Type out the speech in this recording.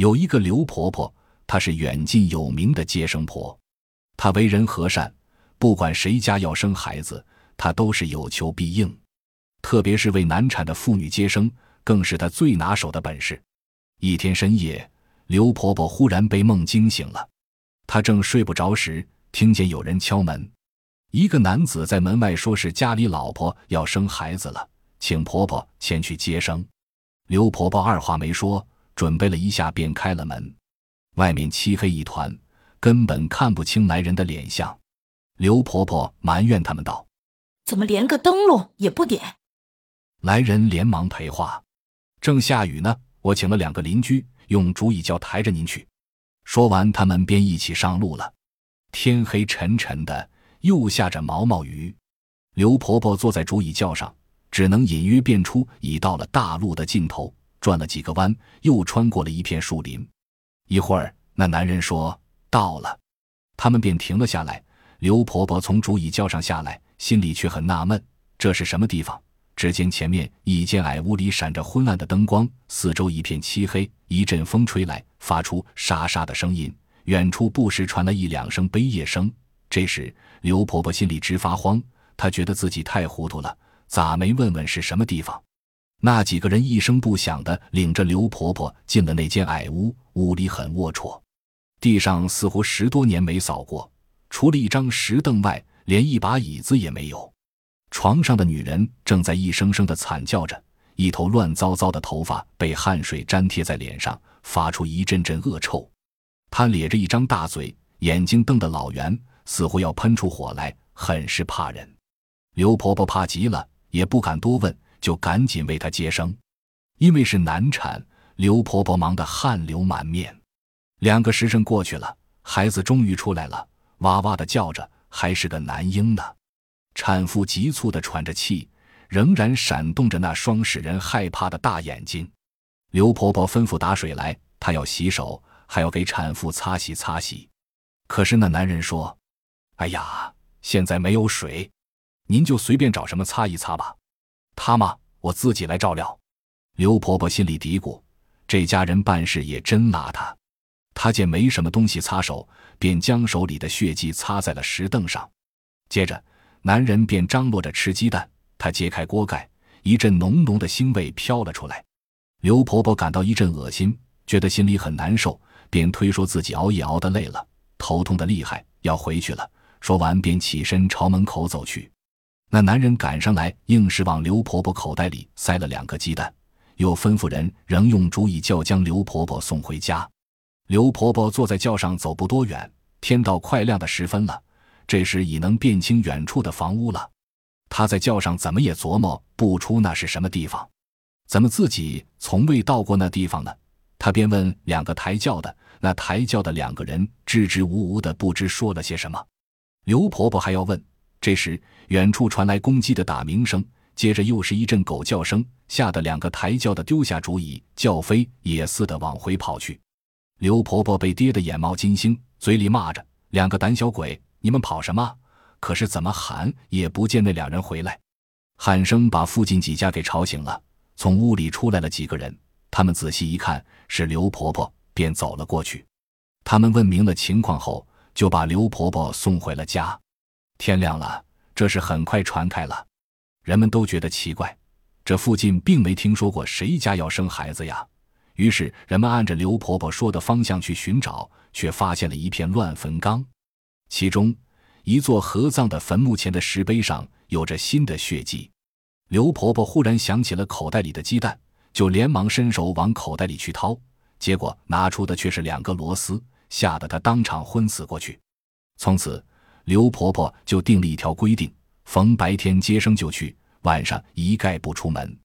有一个刘婆婆，她是远近有名的接生婆，她为人和善，不管谁家要生孩子，她都是有求必应，特别是为难产的妇女接生，更是她最拿手的本事。一天深夜，刘婆婆忽然被梦惊醒了，她正睡不着时，听见有人敲门。一个男子在门外说：“是家里老婆要生孩子了，请婆婆前去接生。”刘婆婆二话没说，准备了一下便开了门。外面漆黑一团，根本看不清来人的脸相。刘婆婆埋怨他们道：“怎么连个灯笼也不点？”来人连忙赔话：“正下雨呢，我请了两个邻居用竹椅轿抬着您去。”说完，他们便一起上路了。天黑沉沉的。又下着毛毛雨，刘婆婆坐在竹椅轿上，只能隐约辨出已到了大路的尽头。转了几个弯，又穿过了一片树林。一会儿，那男人说：“到了。”他们便停了下来。刘婆婆从竹椅轿上下来，心里却很纳闷：这是什么地方？只见前面一间矮屋里闪着昏暗的灯光，四周一片漆黑。一阵风吹来，发出沙沙的声音。远处不时传来一两声悲咽声。这时，刘婆婆心里直发慌，她觉得自己太糊涂了，咋没问问是什么地方？那几个人一声不响地领着刘婆婆进了那间矮屋，屋里很龌龊，地上似乎十多年没扫过，除了一张石凳外，连一把椅子也没有。床上的女人正在一声声地惨叫着，一头乱糟糟的头发被汗水粘贴在脸上，发出一阵阵恶臭。她咧着一张大嘴，眼睛瞪得老圆。似乎要喷出火来，很是怕人。刘婆婆怕极了，也不敢多问，就赶紧为她接生。因为是难产，刘婆婆忙得汗流满面。两个时辰过去了，孩子终于出来了，哇哇的叫着，还是个男婴呢。产妇急促的喘着气，仍然闪动着那双使人害怕的大眼睛。刘婆婆吩咐打水来，她要洗手，还要给产妇擦洗擦洗。可是那男人说。哎呀，现在没有水，您就随便找什么擦一擦吧。他吗？我自己来照料。刘婆婆心里嘀咕：这家人办事也真邋遢。她见没什么东西擦手，便将手里的血迹擦在了石凳上。接着，男人便张罗着吃鸡蛋。他揭开锅盖，一阵浓浓的腥味飘了出来。刘婆婆感到一阵恶心，觉得心里很难受，便推说自己熬夜熬得累了，头痛的厉害，要回去了。说完，便起身朝门口走去。那男人赶上来，硬是往刘婆婆口袋里塞了两个鸡蛋，又吩咐人仍用竹椅轿将刘婆婆送回家。刘婆婆坐在轿上走不多远，天到快亮的时分了。这时已能辨清远处的房屋了。她在轿上怎么也琢磨不出那是什么地方，怎么自己从未到过那地方呢？她便问两个抬轿的，那抬轿的两个人支支吾吾的，不知说了些什么。刘婆婆还要问，这时远处传来公鸡的打鸣声，接着又是一阵狗叫声，吓得两个抬轿的丢下竹椅，叫飞也似的往回跑去。刘婆婆被跌得眼冒金星，嘴里骂着：“两个胆小鬼，你们跑什么？”可是怎么喊也不见那两人回来，喊声把附近几家给吵醒了。从屋里出来了几个人，他们仔细一看是刘婆婆，便走了过去。他们问明了情况后。就把刘婆婆送回了家。天亮了，这事很快传开了，人们都觉得奇怪，这附近并没听说过谁家要生孩子呀。于是人们按着刘婆婆说的方向去寻找，却发现了一片乱坟岗，其中一座合葬的坟墓前的石碑上有着新的血迹。刘婆婆忽然想起了口袋里的鸡蛋，就连忙伸手往口袋里去掏，结果拿出的却是两个螺丝。吓得她当场昏死过去。从此，刘婆婆就定了一条规定：逢白天接生就去，晚上一概不出门。